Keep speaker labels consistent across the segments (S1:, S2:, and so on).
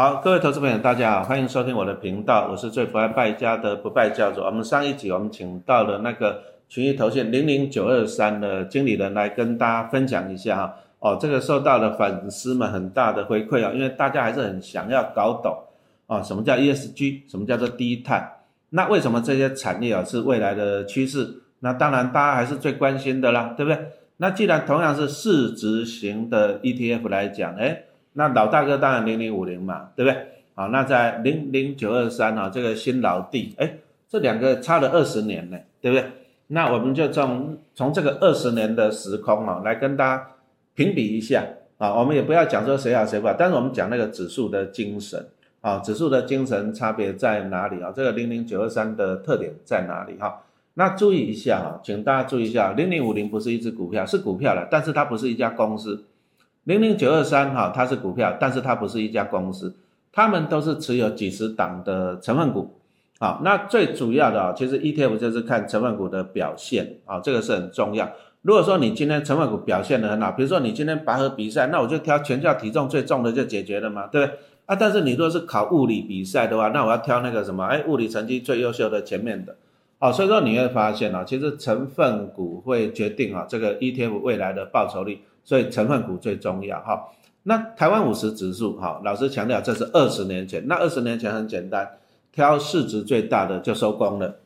S1: 好，各位投资朋友，大家好，欢迎收听我的频道，我是最不爱败家的不败教主。我们上一集我们请到了那个群益投信零零九二三的经理人来跟大家分享一下哈。哦，这个受到了粉丝们很大的回馈啊，因为大家还是很想要搞懂啊，什么叫 ESG，什么叫做低碳？那为什么这些产业啊是未来的趋势？那当然大家还是最关心的啦，对不对？那既然同样是市值型的 ETF 来讲，哎。那老大哥当然零零五零嘛，对不对？好，那在零零九二三啊，这个新老弟，哎，这两个差了二十年呢，对不对？那我们就从从这个二十年的时空啊，来跟大家评比一下啊。我们也不要讲说谁好谁不好，但是我们讲那个指数的精神啊，指数的精神差别在哪里啊？这个零零九二三的特点在哪里哈？那注意一下哈，请大家注意一下，零零五零不是一只股票，是股票了，但是它不是一家公司。零零九二三哈，它是股票，但是它不是一家公司，他们都是持有几十档的成分股，好，那最主要的啊，其实 ETF 就是看成分股的表现啊，这个是很重要。如果说你今天成分股表现的很好，比如说你今天拔河比赛，那我就挑全校体重最重的就解决了嘛，对不对？啊，但是你如果是考物理比赛的话，那我要挑那个什么，哎，物理成绩最优秀的前面的，好，所以说你会发现啊，其实成分股会决定啊这个 ETF 未来的报酬率。所以成分股最重要哈。那台湾五十指数哈，老师强调这是二十年前。那二十年前很简单，挑市值最大的就收工了。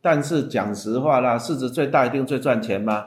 S1: 但是讲实话啦，市值最大一定最赚钱吗？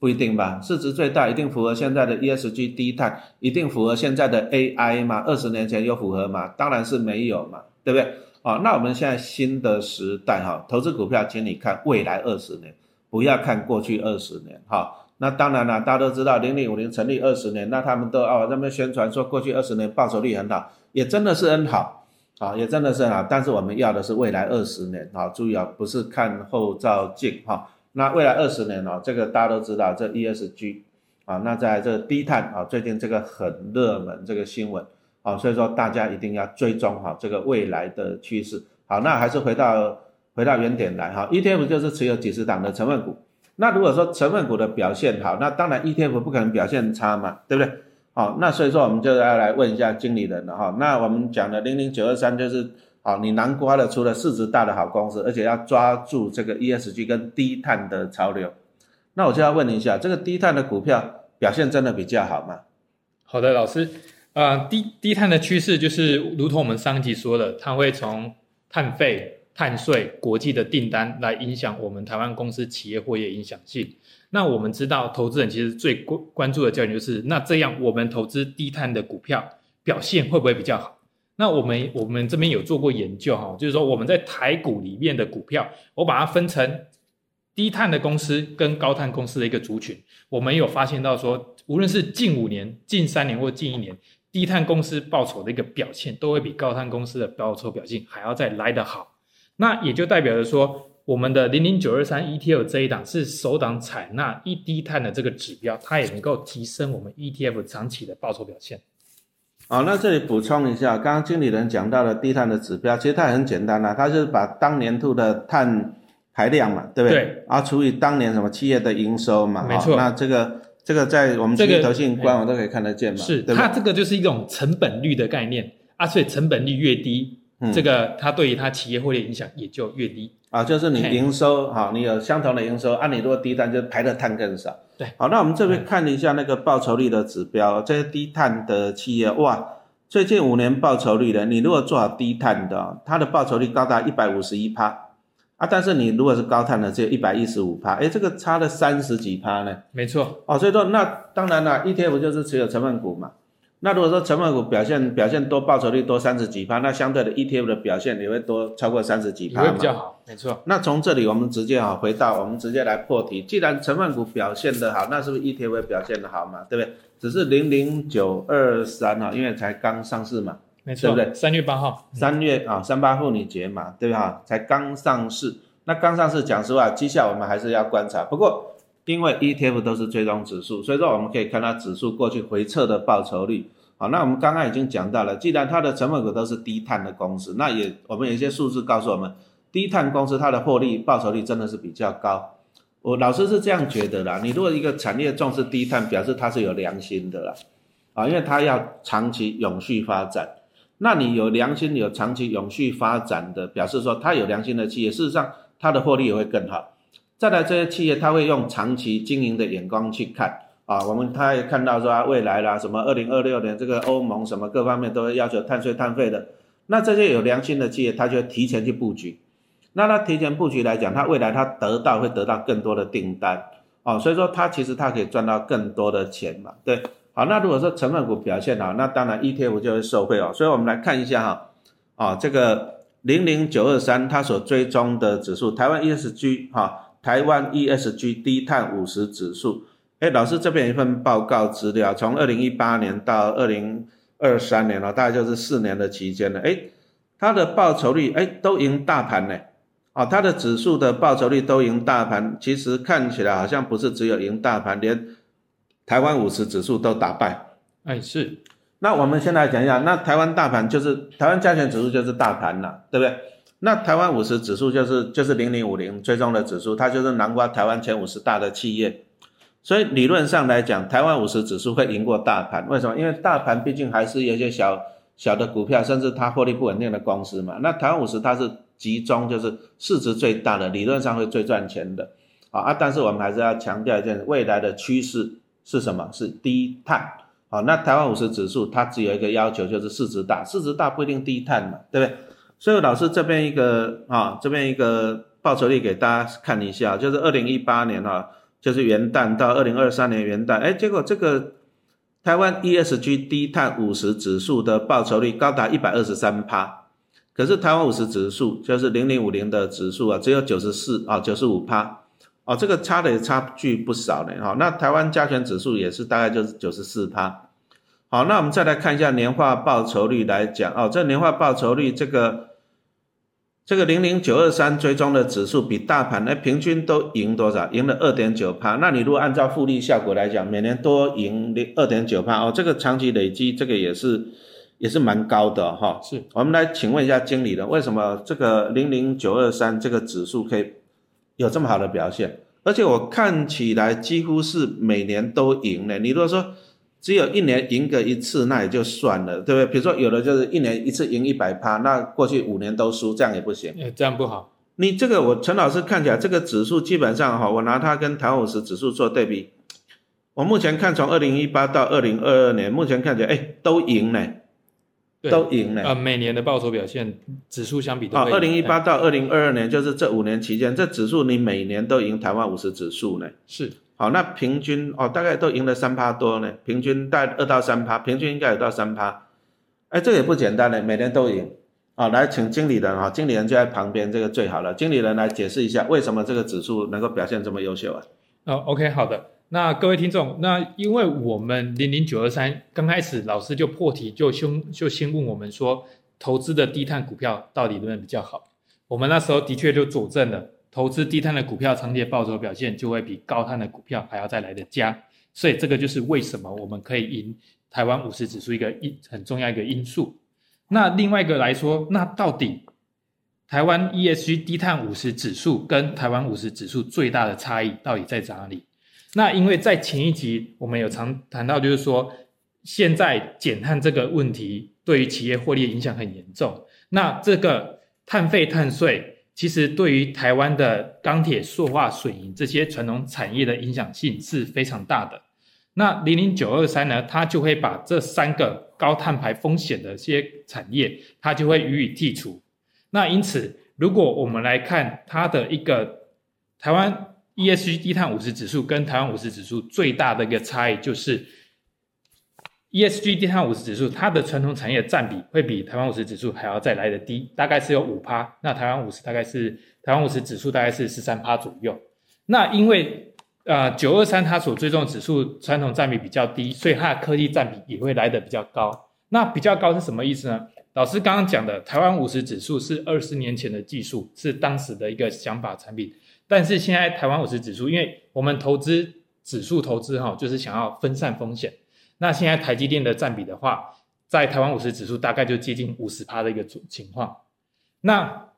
S1: 不一定吧。市值最大一定符合现在的 ESG 低碳，一定符合现在的 AI 吗？二十年前有符合吗？当然是没有嘛，对不对？好，那我们现在新的时代哈，投资股票，请你看未来二十年，不要看过去二十年哈。那当然了，大家都知道零零五零成立二十年，那他们都哦那边宣传说过去二十年报酬率很好，也真的是很好，啊，也真的是很好。但是我们要的是未来二十年，啊，注意啊，不是看后照镜哈。那未来二十年哦，这个大家都知道，这 ESG 啊，那在这低碳啊，最近这个很热门这个新闻啊，所以说大家一定要追踪哈这个未来的趋势。好，那还是回到回到原点来哈，ETF 就是持有几十档的成分股。那如果说成分股的表现好，那当然 ETF 不可能表现差嘛，对不对？好，那所以说我们就要来问一下经理人了哈。那我们讲的零零九二三就是，好，你南瓜的除了市值大的好公司，而且要抓住这个 ESG 跟低碳的潮流。那我就要问一下，这个低碳的股票表现真的比较好吗？
S2: 好的，老师，呃，低低碳的趋势就是如同我们上一集说的，它会从碳费。碳税、国际的订单来影响我们台湾公司企业获业影响性。那我们知道，投资人其实最关关注的焦点就是，那这样我们投资低碳的股票表现会不会比较好？那我们我们这边有做过研究哈，就是说我们在台股里面的股票，我把它分成低碳的公司跟高碳公司的一个族群，我们有发现到说，无论是近五年、近三年或近一年，低碳公司报酬的一个表现，都会比高碳公司的报酬表现还要再来得好。那也就代表着说，我们的零零九二三 ETF 这一档是首档采纳一低碳的这个指标，它也能够提升我们 ETF 长期的报酬表现。
S1: 好，那这里补充一下，刚刚经理人讲到的低碳的指标，其实它很简单啦，它就是把当年度的碳排量嘛，对不对？对。然后除以当年什么企业的营收嘛，
S2: 没错。
S1: 那这个这个在我们这个投信官网都可以看得见嘛，
S2: 是。它这个就是一种成本率的概念啊，所以成本率越低。这个它对于它企业获利影响也就越低。
S1: 啊，就是你营收好，你有相同的营收，按你如果低碳就排的碳更少。
S2: 对，
S1: 好，那我们这边看一下那个报酬率的指标，这些低碳的企业哇，最近五年报酬率的，你如果做好低碳的，它的报酬率高达一百五十一趴。啊，但是你如果是高碳的，只有一百一十五趴，哎，这个差了三十几趴呢。
S2: 没错，
S1: 哦，所以说那当然了，ETF 就是持有成分股嘛。那如果说成分股表现表现多，报酬率多三十几趴，那相对的 ETF 的表现也会多超过三十几趴
S2: 会比较好，没错。
S1: 那从这里我们直接啊回到我们直接来破题，既然成分股表现的好，那是不是 ETF 表现的好嘛？对不对？只是零零九二三啊，因为才刚上市嘛，
S2: 没错，
S1: 对不对？
S2: 三月八号，
S1: 三月啊，三八妇女节嘛，对吧？才刚上市，那刚上市，讲实话，绩效我们还是要观察。不过因为 ETF 都是追踪指数，所以说我们可以看它指数过去回撤的报酬率。好，那我们刚刚已经讲到了，既然它的成分股都是低碳的公司，那也我们有一些数字告诉我们，低碳公司它的获利报酬率真的是比较高。我老师是这样觉得啦，你如果一个产业重视低碳，表示它是有良心的啦，啊，因为它要长期永续发展。那你有良心、有长期永续发展的，表示说它有良心的企业，事实上它的获利也会更好。再来这些企业，它会用长期经营的眼光去看啊，我们他也看到说未来啦，什么二零二六年这个欧盟什么各方面都会要求碳税碳费的，那这些有良心的企业，它就会提前去布局。那它提前布局来讲，它未来它得到会得到更多的订单啊，所以说它其实它可以赚到更多的钱嘛，对。好，那如果说成分股表现好，那当然 ETF 就会受惠哦。所以我们来看一下哈，啊，这个零零九二三它所追踪的指数，台湾 ESG 哈，台湾 ESG 低碳五十指数。哎，老师这边一份报告资料，从二零一八年到二零二三年了，大概就是四年的期间了。哎，它的报酬率哎都赢大盘呢，哦，它的指数的报酬率都赢大盘，其实看起来好像不是只有赢大盘，连。台湾五十指数都打败，
S2: 哎是，
S1: 那我们先来讲一下，那台湾大盘就是台湾加权指数就是大盘了，对不对？那台湾五十指数就是就是零零五零追踪的指数，它就是囊括台湾前五十大的企业，所以理论上来讲，台湾五十指数会赢过大盘，为什么？因为大盘毕竟还是有些小小的股票，甚至它获利不稳定的公司嘛。那台湾五十它是集中，就是市值最大的，理论上会最赚钱的，啊啊！但是我们还是要强调一件，未来的趋势。是什么？是低碳。好，那台湾五十指数它只有一个要求，就是市值大，市值大不一定低碳嘛，对不对？所以老师这边一个啊，这边一个报酬率给大家看一下，就是二零一八年啊，就是元旦到二零二三年元旦，哎，结果这个台湾 ESG 低碳五十指数的报酬率高达一百二十三趴，可是台湾五十指数就是零零五零的指数啊，只有九十四啊，九十五趴。哦，这个差的也差距不少呢。哈，那台湾加权指数也是大概就是九十四趴。好，那我们再来看一下年化报酬率来讲。哦，这年化报酬率这个这个零零九二三追踪的指数比大盘呢平均都赢多少？赢了二点九趴。那你如果按照复利效果来讲，每年多赢零二点九趴。哦，这个长期累积这个也是也是蛮高的哈。
S2: 是
S1: 我们来请问一下经理人，为什么这个零零九二三这个指数可以？有这么好的表现，而且我看起来几乎是每年都赢了。你如果说只有一年赢个一次，那也就算了，对不对？比如说有的就是一年一次赢一百趴，那过去五年都输，这样也不行。
S2: 这样不好。
S1: 你这个我陈老师看起来这个指数基本上哈，我拿它跟台湾五十指数做对比，我目前看从二零一八到二零二二年，目前看起来哎都赢呢。都赢了
S2: 啊！每年的报酬表现指数相比
S1: 二零一八到二零二二年就是这五年期间，这指数你每年都赢台湾五十指数呢。
S2: 是，
S1: 好，那平均哦，大概都赢了三趴多呢，平均大概二到三趴，平均应该有到三趴。哎，这个也不简单呢，每年都赢。好，来请经理人啊，经理人就在旁边，这个最好了。经理人来解释一下，为什么这个指数能够表现这么优秀啊？
S2: 哦，OK，好的。那各位听众，那因为我们零零九二三刚开始老师就破题，就先就先问我们说，投资的低碳股票到底能不能比较好？我们那时候的确就佐证了，投资低碳的股票长期报酬表现就会比高碳的股票还要再来的佳。所以这个就是为什么我们可以赢台湾五十指数一个一很重要一个因素。那另外一个来说，那到底台湾 ESG 低碳五十指数跟台湾五十指数最大的差异到底在哪里？那因为在前一集我们有常谈到，就是说现在减碳这个问题对于企业获利影响很严重。那这个碳费碳税其实对于台湾的钢铁、塑化、水银这些传统产业的影响性是非常大的。那零零九二三呢，它就会把这三个高碳排风险的一些产业，它就会予以剔除。那因此，如果我们来看它的一个台湾。ESG 低碳五十指数跟台湾五十指数最大的一个差异就是，ESG 低碳五十指数它的传统产业占比会比台湾五十指数还要再来的低，大概是有五趴。那台湾五十大概是台湾五十指数大概是十三趴左右。那因为呃九二三它所追踪指数传统占比比较低，所以它的科技占比也会来的比较高。那比较高是什么意思呢？老师刚刚讲的台湾五十指数是二十年前的技术，是当时的一个想法产品。但是现在台湾五十指数，因为我们投资指数投资哈，就是想要分散风险。那现在台积电的占比的话，在台湾五十指数大概就接近五十趴的一个情况。那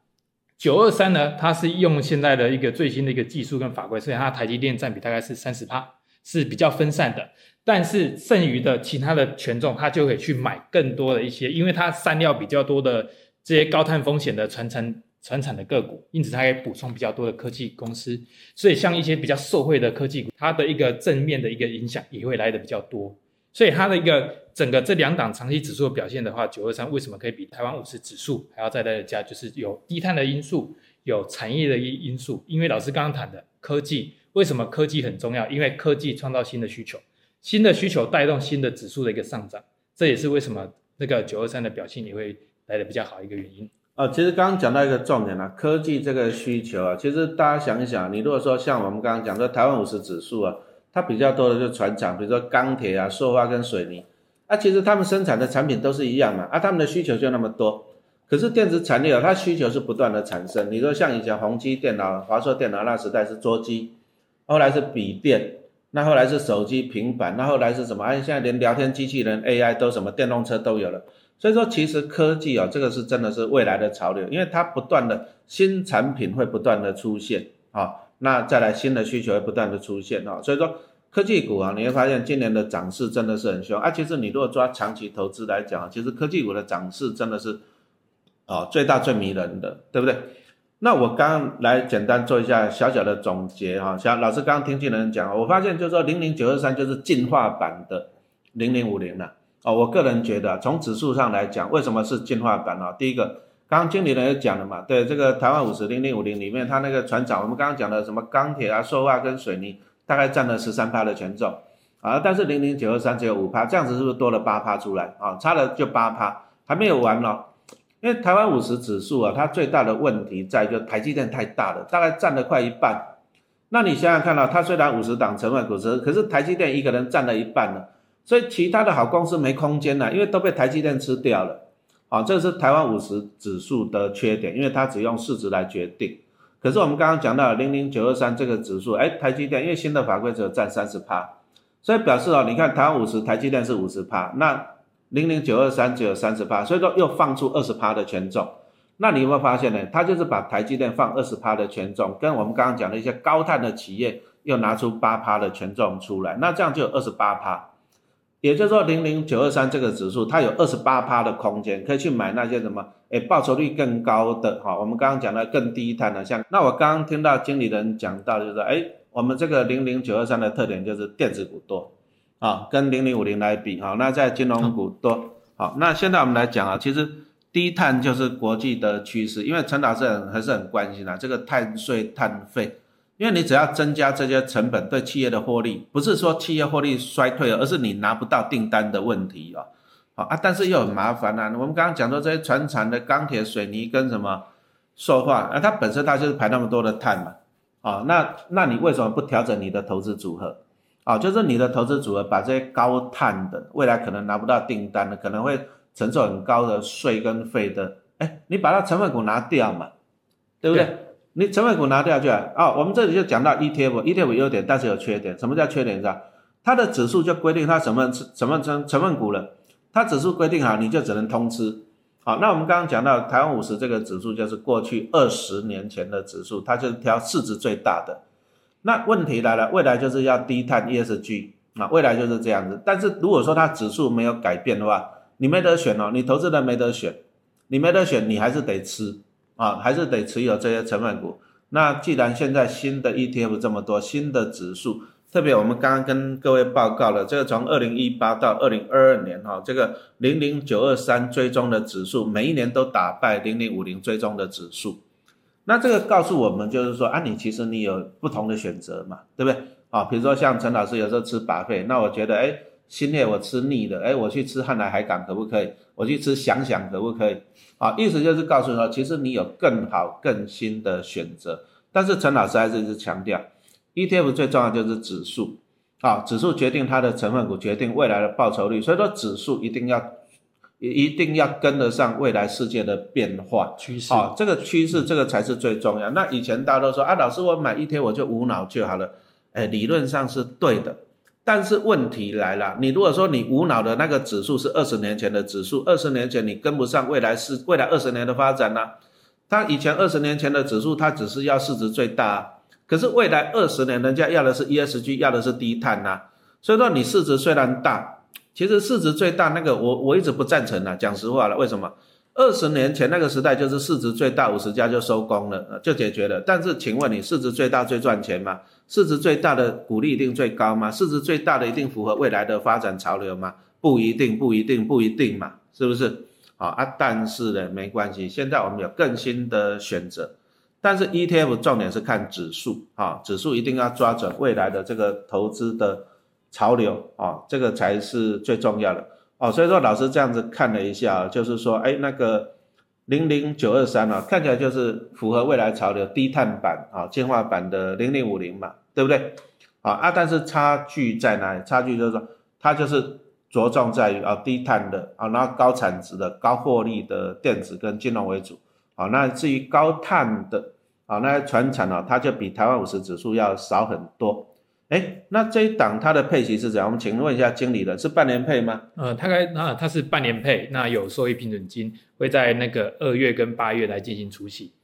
S2: 九二三呢，它是用现在的一个最新的一个技术跟法规，所以它台积电占比大概是三十趴。是比较分散的。但是剩余的其他的权重，它就可以去买更多的一些，因为它散料比较多的这些高碳风险的传承传产的个股，因此它可以补充比较多的科技公司。所以像一些比较受惠的科技股，它的一个正面的一个影响也会来的比较多。所以它的一个整个这两档长期指数的表现的话，九二三为什么可以比台湾五十指数还要再来的加？就是有低碳的因素，有产业的因因素。因为老师刚刚谈的科技，为什么科技很重要？因为科技创造新的需求。新的需求带动新的指数的一个上涨，这也是为什么那个九二三的表现也会来的比较好一个原因。
S1: 哦，其实刚刚讲到一个重点啊，科技这个需求啊，其实大家想一想，你如果说像我们刚刚讲的台湾五十指数啊，它比较多的就是船厂，比如说钢铁啊、塑化跟水泥，啊，其实他们生产的产品都是一样嘛，啊，他们的需求就那么多，可是电子产业啊，它需求是不断的产生。你说像以前宏基电脑、华硕电脑那时代是桌机，后来是笔电。那后来是手机、平板，那后来是什么？哎，现在连聊天机器人 AI 都什么电动车都有了。所以说，其实科技啊，这个是真的是未来的潮流，因为它不断的新产品会不断的出现啊，那再来新的需求会不断的出现啊。所以说，科技股啊，你会发现今年的涨势真的是很凶啊。其实你如果抓长期投资来讲，其实科技股的涨势真的是啊最大最迷人的，对不对？那我刚来简单做一下小小的总结哈，像老师刚刚听进人讲，我发现就是说零零九二三就是进化版的零零五零了哦。我个人觉得从指数上来讲，为什么是进化版啊？第一个，刚刚经理人也讲了嘛，对这个台湾五十零零五零里面，它那个船长，我们刚刚讲的什么钢铁啊、塑化跟水泥，大概占了十三趴的权重啊，但是零零九二三只有五趴，这样子是不是多了八趴出来啊？差了就八趴，还没有完呢。因为台湾五十指数啊，它最大的问题在就台积电太大了，大概占了快一半。那你想想看到，它虽然五十档成分股是，可是台积电一个人占了一半了，所以其他的好公司没空间了，因为都被台积电吃掉了。啊，这是台湾五十指数的缺点，因为它只用市值来决定。可是我们刚刚讲到零零九二三这个指数，哎，台积电因为新的法规只有占三十趴，所以表示哦，你看台湾五十，台积电是五十趴，那。零零九二三只有三十趴，所以说又放出二十趴的权重。那你有没有发现呢？它就是把台积电放二十趴的权重，跟我们刚刚讲的一些高碳的企业又拿出八趴的权重出来，那这样就有二十八趴。也就是说，零零九二三这个指数它有二十八趴的空间，可以去买那些什么，哎，报酬率更高的哈。我们刚刚讲的更低碳的，像那我刚刚听到经理人讲到，就是说，哎，我们这个零零九二三的特点就是电子股多。啊，跟零零五零来比，哈，那在金融股多，好，那现在我们来讲啊，其实低碳就是国际的趋势，因为陈老师很还是很关心的这个碳税碳费，因为你只要增加这些成本，对企业的获利，不是说企业获利衰退了，而是你拿不到订单的问题啊，好啊，但是又很麻烦呐，我们刚刚讲到这些船产的钢铁、水泥跟什么塑化，啊，它本身它就是排那么多的碳嘛，啊，那那你为什么不调整你的投资组合？啊，就是你的投资组合把这些高碳的，未来可能拿不到订单的，可能会承受很高的税跟费的，哎，你把它成分股拿掉嘛，对不对？你成分股拿掉就啊，我们这里就讲到 ETF，ETF 优点，但是有缺点。什么叫缺点？是吧？它的指数就规定它什么什么成成分股了，它指数规定好，你就只能通吃。好，那我们刚刚讲到台湾五十这个指数，就是过去二十年前的指数，它就是挑市值最大的。那问题来了，未来就是要低碳 ESG 啊，未来就是这样子。但是如果说它指数没有改变的话，你没得选哦，你投资人没得选，你没得选，你还是得吃啊，还是得持有这些成分股。那既然现在新的 ETF 这么多，新的指数，特别我们刚刚跟各位报告了，这个从二零一八到二零二二年哈，这个零零九二三追踪的指数，每一年都打败零零五零追踪的指数。那这个告诉我们，就是说啊，你其实你有不同的选择嘛，对不对？啊，比如说像陈老师有时候吃把费，那我觉得，哎，新叶我吃腻了，哎，我去吃汉来海港可不可以？我去吃想想可不可以？啊，意思就是告诉你说，其实你有更好更新的选择。但是陈老师还是一直强调，ETF 最重要就是指数，啊，指数决定它的成分股，决定未来的报酬率，所以说指数一定要。也一定要跟得上未来世界的变化
S2: 趋势
S1: 啊！这个趋势，这个才是最重要。那以前大家都说啊，老师我买一天我就无脑就好了，哎，理论上是对的。但是问题来了，你如果说你无脑的那个指数是二十年前的指数，二十年前你跟不上未来是未来二十年的发展呢？它以前二十年前的指数，它只是要市值最大。可是未来二十年人家要的是 ESG，要的是低碳呐、所以说你市值虽然大，其实市值最大那个我我一直不赞成啊，讲实话了，为什么？二十年前那个时代就是市值最大五十家就收工了，就解决了。但是请问你市值最大最赚钱吗？市值最大的股利一定最高吗？市值最大的一定符合未来的发展潮流吗？不一定，不一定，不一定嘛，是不是？好啊，但是呢，没关系，现在我们有更新的选择。但是 ETF 重点是看指数啊，指数一定要抓准未来的这个投资的潮流啊，这个才是最重要的哦。所以说老师这样子看了一下，就是说，哎，那个零零九二三啊，看起来就是符合未来潮流低碳版啊，进化版的零零五零嘛，对不对？啊啊，但是差距在哪里？差距就是说，它就是着重在于啊低碳的啊，然后高产值的、高获利的电子跟金融为主。好，那至于高碳的，啊，那船产哦，它就比台湾五十指数要少很多。哎，那这一档它的配息是怎样？我们请问一下经理人，是半年配吗？
S2: 呃，大概那它是半年配，那有收益平准金，会在那个二月跟八月来进行除息。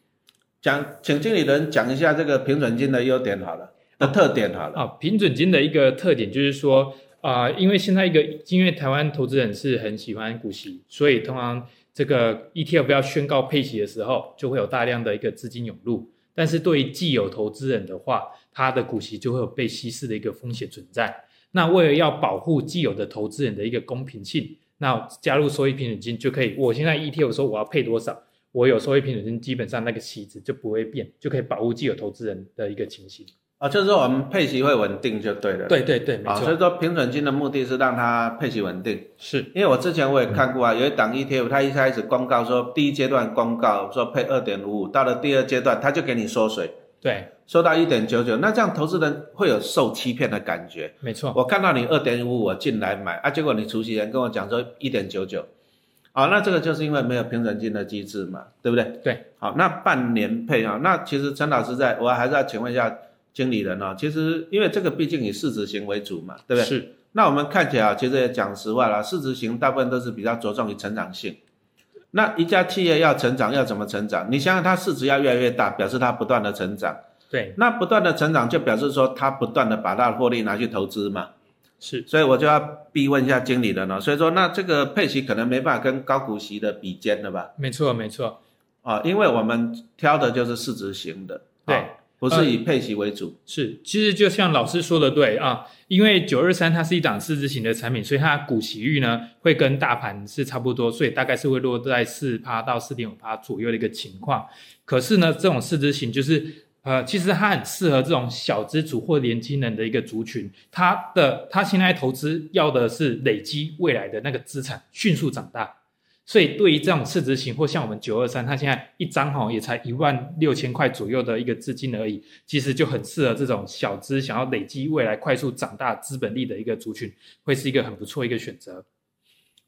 S1: 讲，请经理人讲一下这个平准金的优点好了，的特点好了。
S2: 啊，平准金的一个特点就是说，啊、因为现在一个，因为台湾投资人是很喜欢股息，所以通常这个 ETF 要宣告配息的时候，就会有大量的一个资金涌入。但是对于既有投资人的话，他的股息就会有被稀释的一个风险存在。那为了要保护既有的投资人的一个公平性，那加入收益平准金就可以。我现在 ETF 说我要配多少，我有收益平准金，基本上那个息值就不会变，就可以保护既有投资人的一个情形。
S1: 啊，就是说我们配息会稳定就对了。
S2: 对对对，没
S1: 啊，所，以说平准金的目的是让它配息稳定。
S2: 是
S1: 因为我之前我也看过啊，有一档 ETF，它一开始公告说第一阶段公告说配二点五五，到了第二阶段它就给你缩水，
S2: 对，
S1: 收到一点九九，那这样投资人会有受欺骗的感觉。
S2: 没错。
S1: 我看到你二点五，我进来买啊，结果你出席人跟我讲说一点九九，啊，那这个就是因为没有平准金的机制嘛，对不对？
S2: 对。
S1: 好，那半年配啊，那其实陈老师在，我还是要请问一下经理人哦，其实因为这个毕竟以市值型为主嘛，对不对？
S2: 是，
S1: 那我们看起来啊，其实也讲实话啦，市值型大部分都是比较着重于成长性。那一家企业要成长，要怎么成长？你想想，它市值要越来越大，表示它不断的成长。
S2: 对，
S1: 那不断的成长，就表示说它不断的把它的获利拿去投资嘛。
S2: 是，
S1: 所以我就要逼问一下经理人了。所以说，那这个配息可能没办法跟高股息的比肩了吧？
S2: 没错，没错。
S1: 啊，因为我们挑的就是市值型的，不是以配息为主。
S2: 是，其实就像老师说的对啊，因为九二三它是一档市值型的产品，所以它的股息率呢会跟大盘是差不多，所以大概是会落在四趴到四点五趴左右的一个情况。可是呢，这种市值型就是呃，其实它很适合这种小资族或年轻人的一个族群，它的它现在投资要的是累积未来的那个资产迅速长大。所以对于这种市值型或像我们九二三，它现在一张哈也才一万六千块左右的一个资金而已，其实就很适合这种小资想要累积未来快速长大资本力的一个族群，会是一个很不错一个选择。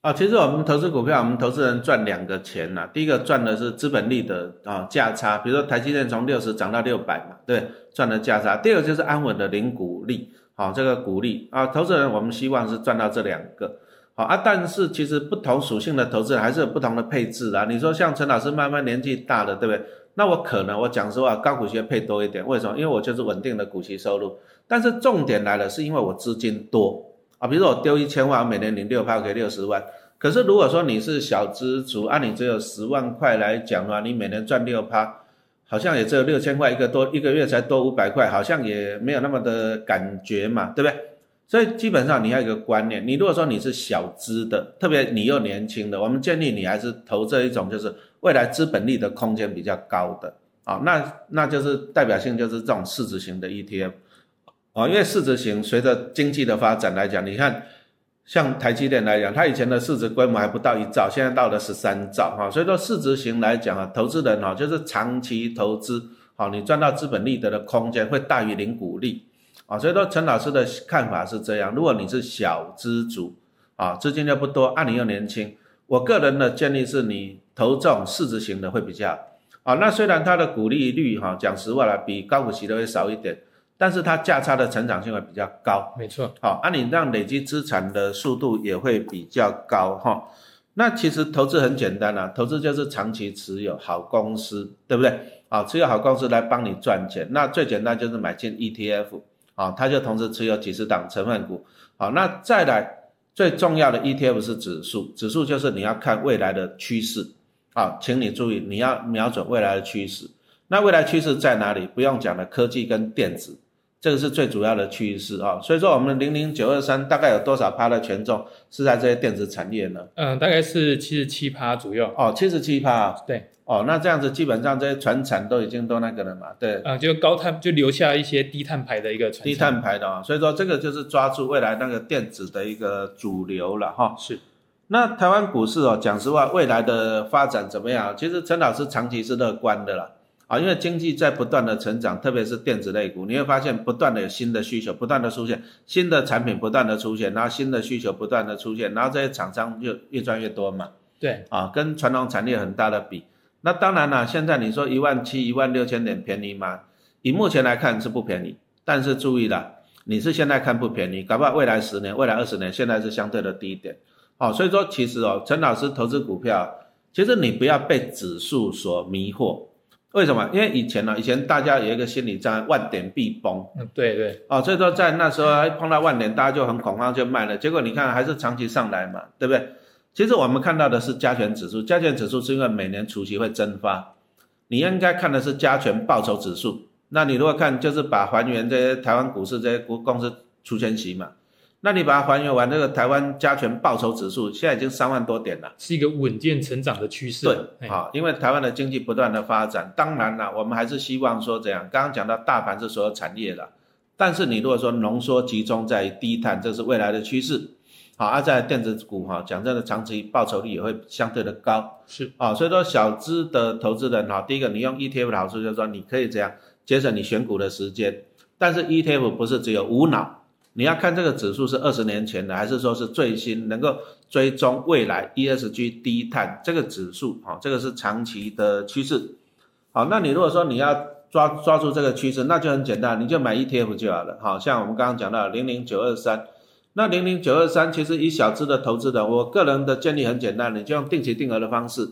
S1: 啊，其实我们投资股票，我们投资人赚两个钱呐、第一个赚的是资本利的啊价差，比如说台积电从六十涨到六百嘛，对，赚的价差。第二个就是安稳的零股利，好、这个股利啊，投资人我们希望是赚到这两个。啊，但是其实不同属性的投资人还是有不同的配置啦。你说像陈老师慢慢年纪大了，对不对？那我可能我讲实话，高股息配多一点，为什么？因为我就是稳定的股息收入。但是重点来了，是因为我资金多啊，比如说我丢一千万，我每年领六趴，给六十万。可是如果说你是小资族，按、你只有十万块来讲的话，你每年赚六趴，好像也只有六千块一个多，一个月才多五百块，好像也没有那么的感觉嘛，对不对？所以基本上你要一个观念，你如果说你是小资的，特别你又年轻的，我们建议你还是投这一种就是未来资本利的空间比较高的啊，那那就是代表性就是这种市值型的 ETF 啊，因为市值型随着经济的发展来讲，你看像台积电来讲，它以前的市值规模还不到一兆，现在到了十三兆哈，所以说市值型来讲啊，投资人哈就是长期投资，好，你赚到资本利得的空间会大于零股利。啊，所以说陈老师的看法是这样：如果你是小资族，啊，资金又不多，啊，你又年轻，我个人的建议是你投这种市值型的会比较好。啊，那虽然它的股利率哈，讲实话了，比高股息的会少一点，但是它价差的成长性会比较高。
S2: 没错，
S1: 好，啊，你让累积资产的速度也会比较高哈。那其实投资很简单啊，投资就是长期持有好公司，对不对？啊，持有好公司来帮你赚钱。那最简单就是买进 ETF，啊，它就同时持有几十档成分股。好，那再来最重要的 ETF 是指数，指数就是你要看未来的趋势。啊，请你注意，你要瞄准未来的趋势。那未来趋势在哪里？不用讲了，科技跟电子。这个是最主要的趋势啊，所以说我们零零九二三大概有多少趴的权重是在这些电子产业呢？
S2: 嗯，大概是七十七趴左右。
S1: 哦，七十七趴。
S2: 对。
S1: 哦，那这样子基本上这些船产都已经都那个了嘛？对。
S2: 嗯，就高碳就留下一些低碳排的一个。
S1: 低碳排的啊，所以说这个就是抓住未来那个电子的一个主流了哈。
S2: 是。
S1: 那台湾股市哦，讲实话，未来的发展怎么样？其实陈老师长期是乐观的啦。啊，因为经济在不断的成长，特别是电子类股，你会发现不断的有新的需求，不断的出现新的产品，不断的出现，然后新的需求不断的出现，然后这些厂商就越赚越多嘛。
S2: 对，
S1: 啊，跟传统产业很大的比。那当然了，现在你说一万七、一万六千点便宜吗？以目前来看是不便宜，但是注意了，你是现在看不便宜，搞不好未来十年、未来二十年，现在是相对的低点。好，所以说其实哦，陈老师投资股票，其实你不要被指数所迷惑。为什么？因为以前呢，以前大家有一个心理障碍，万点必崩。
S2: 嗯，对对。
S1: 哦，所以说在那时候碰到万点，大家就很恐慌，就卖了。结果你看还是长期上来嘛，对不对？其实我们看到的是加权指数，加权指数是因为每年除息会增发，你应该看的是加权报酬指数。那你如果看，就是把还原这些台湾股市这些股公司除权息嘛。那你把它还原完，这个台湾加权报酬指数现在已经三万多点了，
S2: 是一个稳健成长的趋势。
S1: 对，好，因为台湾的经济不断的发展，当然了，我们还是希望说这样。刚刚讲到大盘是所有产业的，但是你如果说浓缩集中在低碳，这是未来的趋势。好，而在电子股哈，讲真的，长期报酬率也会相对的高。
S2: 是
S1: 啊，所以说小资的投资人哈，第一个你用 ETF 的好处就是说你可以这样节省你选股的时间，但是 ETF 不是只有无脑。你要看这个指数是二十年前的，还是说是最新能够追踪未来 ESG 低碳这个指数？哈，这个是长期的趋势。好，那你如果说你要抓抓住这个趋势，那就很简单，你就买 ETF 就好了。好，像我们刚刚讲到零零九二三，那零零九二三其实以小资的投资人，我个人的建议很简单，你就用定期定额的方式。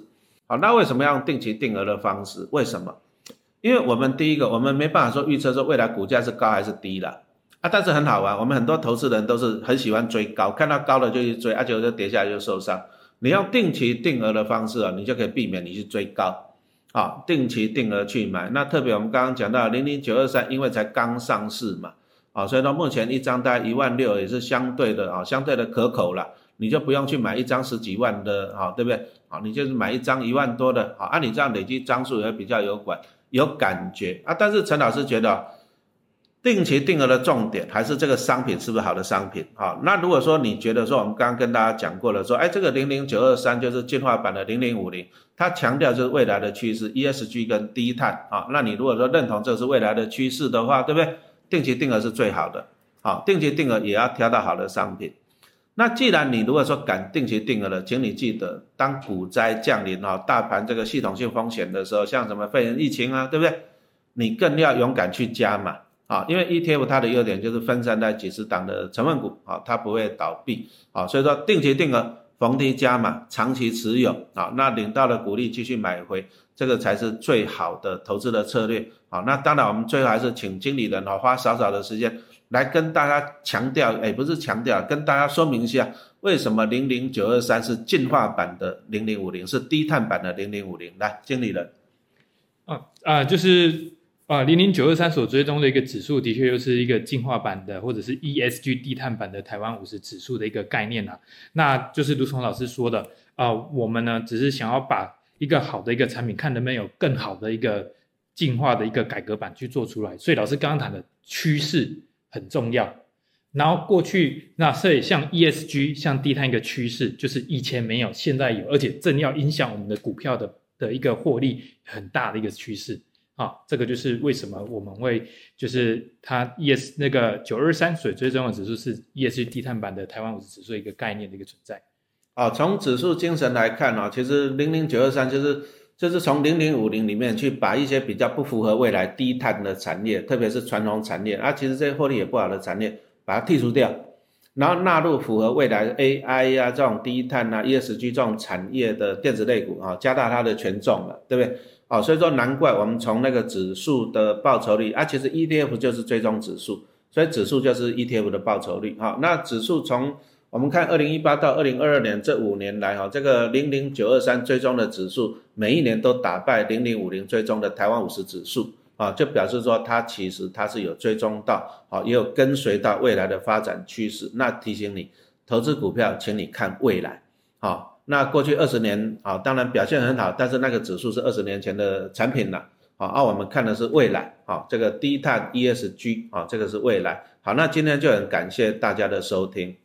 S1: 好，那为什么要用定期定额的方式？为什么？因为我们第一个，我们没办法说预测说未来股价是高还是低的。啊，但是很好玩，我们很多投资人都是很喜欢追高，看到高了就去追，而且就跌下来就受伤。你用定期定额的方式啊，你就可以避免你去追高，啊，定期定额去买。那特别我们刚刚讲到零零九二三，因为才刚上市嘛，啊，所以到目前一张大概一万六也是相对的啊，相对的可口了，你就不用去买一张十几万的，啊，对不对？啊，你就是买一张一万多的，啊，按你这样累积张数也比较有管有感觉啊。但是陈老师觉得。定期定额的重点还是这个商品是不是好的商品？啊，那如果说你觉得说我们刚刚跟大家讲过了，说哎这个零零九二三就是进化版的零零五零，它强调就是未来的趋势 ESG 跟低碳啊，那你如果说认同这是未来的趋势的话，对不对？定期定额是最好的，好，定期定额也要挑到好的商品。那既然你如果说敢定期定额了，请你记得，当股灾降临啊，大盘这个系统性风险的时候，像什么肺炎疫情啊，对不对？你更要勇敢去加嘛。啊，因为 ETF 它的优点就是分散在几十档的成分股，啊，它不会倒闭，啊，所以说定期定额逢低加码，长期持有，啊，那领到了股利继续买回，这个才是最好的投资的策略，好，那当然我们最后还是请经理人啊花少少的时间来跟大家强调，哎，不是强调，跟大家说明一下为什么零零九二三是进化版的零零五零，是低碳版的零零五零，来，经理人，
S2: 啊啊，就是。啊，零零九二三所追踪的一个指数，的确又是一个进化版的，或者是 ESG 低碳版的台湾五十指数的一个概念啊。那就是卢崇老师说的啊，我们呢只是想要把一个好的一个产品，看能不能有更好的一个进化的一个改革版去做出来。所以老师刚刚谈的趋势很重要。然后过去那所以像 ESG 像低碳一个趋势，就是以前没有，现在有，而且正要影响我们的股票的的一个获利很大的一个趋势。啊，这个就是为什么我们会就是它 ES 那个九二三水追踪的指数是 ESG 低碳版的台湾五十指数一个概念的一个存在。
S1: 啊，从指数精神来看呢，其实零零九二三就是就是从零零五零里面去把一些比较不符合未来低碳的产业，特别是传统产业啊，其实这些获利也不好的产业把它剔除掉。然后纳入符合未来 AI 呀这种低碳啊 ESG 这种产业的电子类股啊，加大它的权重了，对不对？哦，所以说难怪我们从那个指数的报酬率啊，其实 ETF 就是追踪指数，所以指数就是 ETF 的报酬率哈。那指数从我们看二零一八到二零二二年这五年来哈，这个零零九二三追踪的指数，每一年都打败零零五零追踪的台湾五十指数啊，就表示说它其实它是有追踪到，好也有跟随到未来的发展趋势。那提醒你，投资股票，请你看未来，好，那过去二十年啊，当然表现很好，但是那个指数是二十年前的产品了，好，而我们看的是未来，好，这个低碳 ESG 啊，这个是未来。好，那今天就很感谢大家的收听。